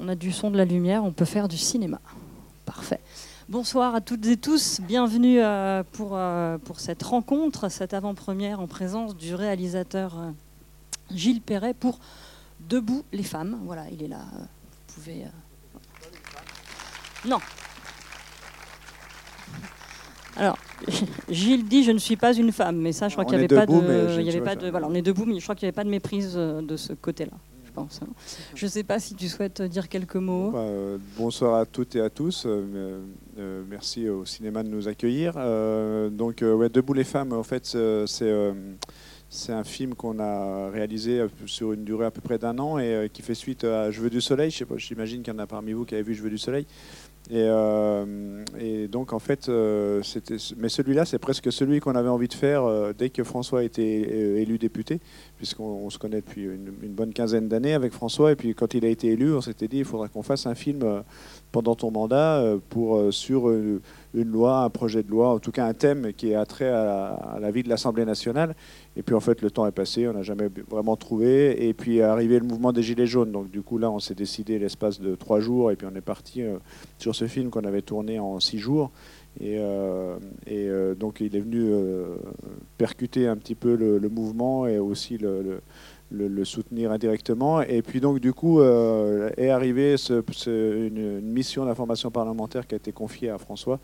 On a du son, de la lumière, on peut faire du cinéma. Parfait. Bonsoir à toutes et tous, bienvenue euh, pour, euh, pour cette rencontre, cette avant-première en présence du réalisateur euh, Gilles Perret pour Debout les femmes. Voilà, il est là. Vous pouvez. Non. Alors, Gilles dit je ne suis pas une femme, mais ça, je crois qu'il n'y avait, pas de, il y avait pas de, voilà, on est debout, mais je crois qu'il n'y avait pas de méprise de ce côté-là. Hein. Je ne sais pas si tu souhaites dire quelques mots. Bah, euh, bonsoir à toutes et à tous. Euh, euh, merci au cinéma de nous accueillir. donc, ouais, Debout les femmes, en fait, c'est un film qu'on a réalisé sur une durée à peu près d'un an et qui fait suite à Je veux du soleil. J'imagine qu'il y en a parmi vous qui avez vu Je veux du soleil. Et, et donc en fait, c'était, mais celui-là, c'est presque celui qu'on avait envie de faire dès que François a été élu député puisqu'on se connaît depuis une, bonne quinzaine d'années avec François. Et puis quand il a été élu, on s'était dit il faudra qu'on fasse un film euh, pendant ton mandat euh, pour, euh, sur une, loi, un projet de loi, en tout cas un thème qui est attrait à, la vie de l'Assemblée nationale. Et puis en fait, le temps est passé, on n'a jamais vraiment trouvé. Et puis est arrivé le mouvement des Gilets jaunes. Donc du coup, là, on s'est décidé l'espace de trois jours. Et puis on est parti ce film qu'on avait tourné en six jours. Et, euh, euh, donc il est venu euh, percuter un petit peu le, mouvement et aussi le, soutenir indirectement. Et puis donc du coup est arrivée une, mission d'information parlementaire qui a été confiée à François.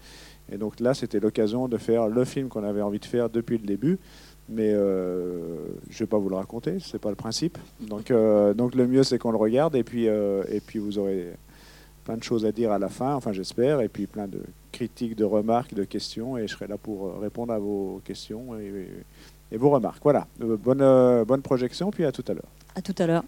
Et donc là, c'était l'occasion de faire le film qu'on avait envie de faire depuis le début. Mais je ne vais pas vous le raconter, ce n'est pas le principe. Donc, donc le mieux, c'est qu'on le regarde et puis, et puis vous aurez plein de choses à dire à la fin, enfin j'espère, et puis plein de critiques, de remarques, de questions, et je serai là pour euh, répondre à vos questions et, vos remarques. Voilà, euh, bonne, euh, bonne projection, puis à tout à l'heure. À tout à l'heure.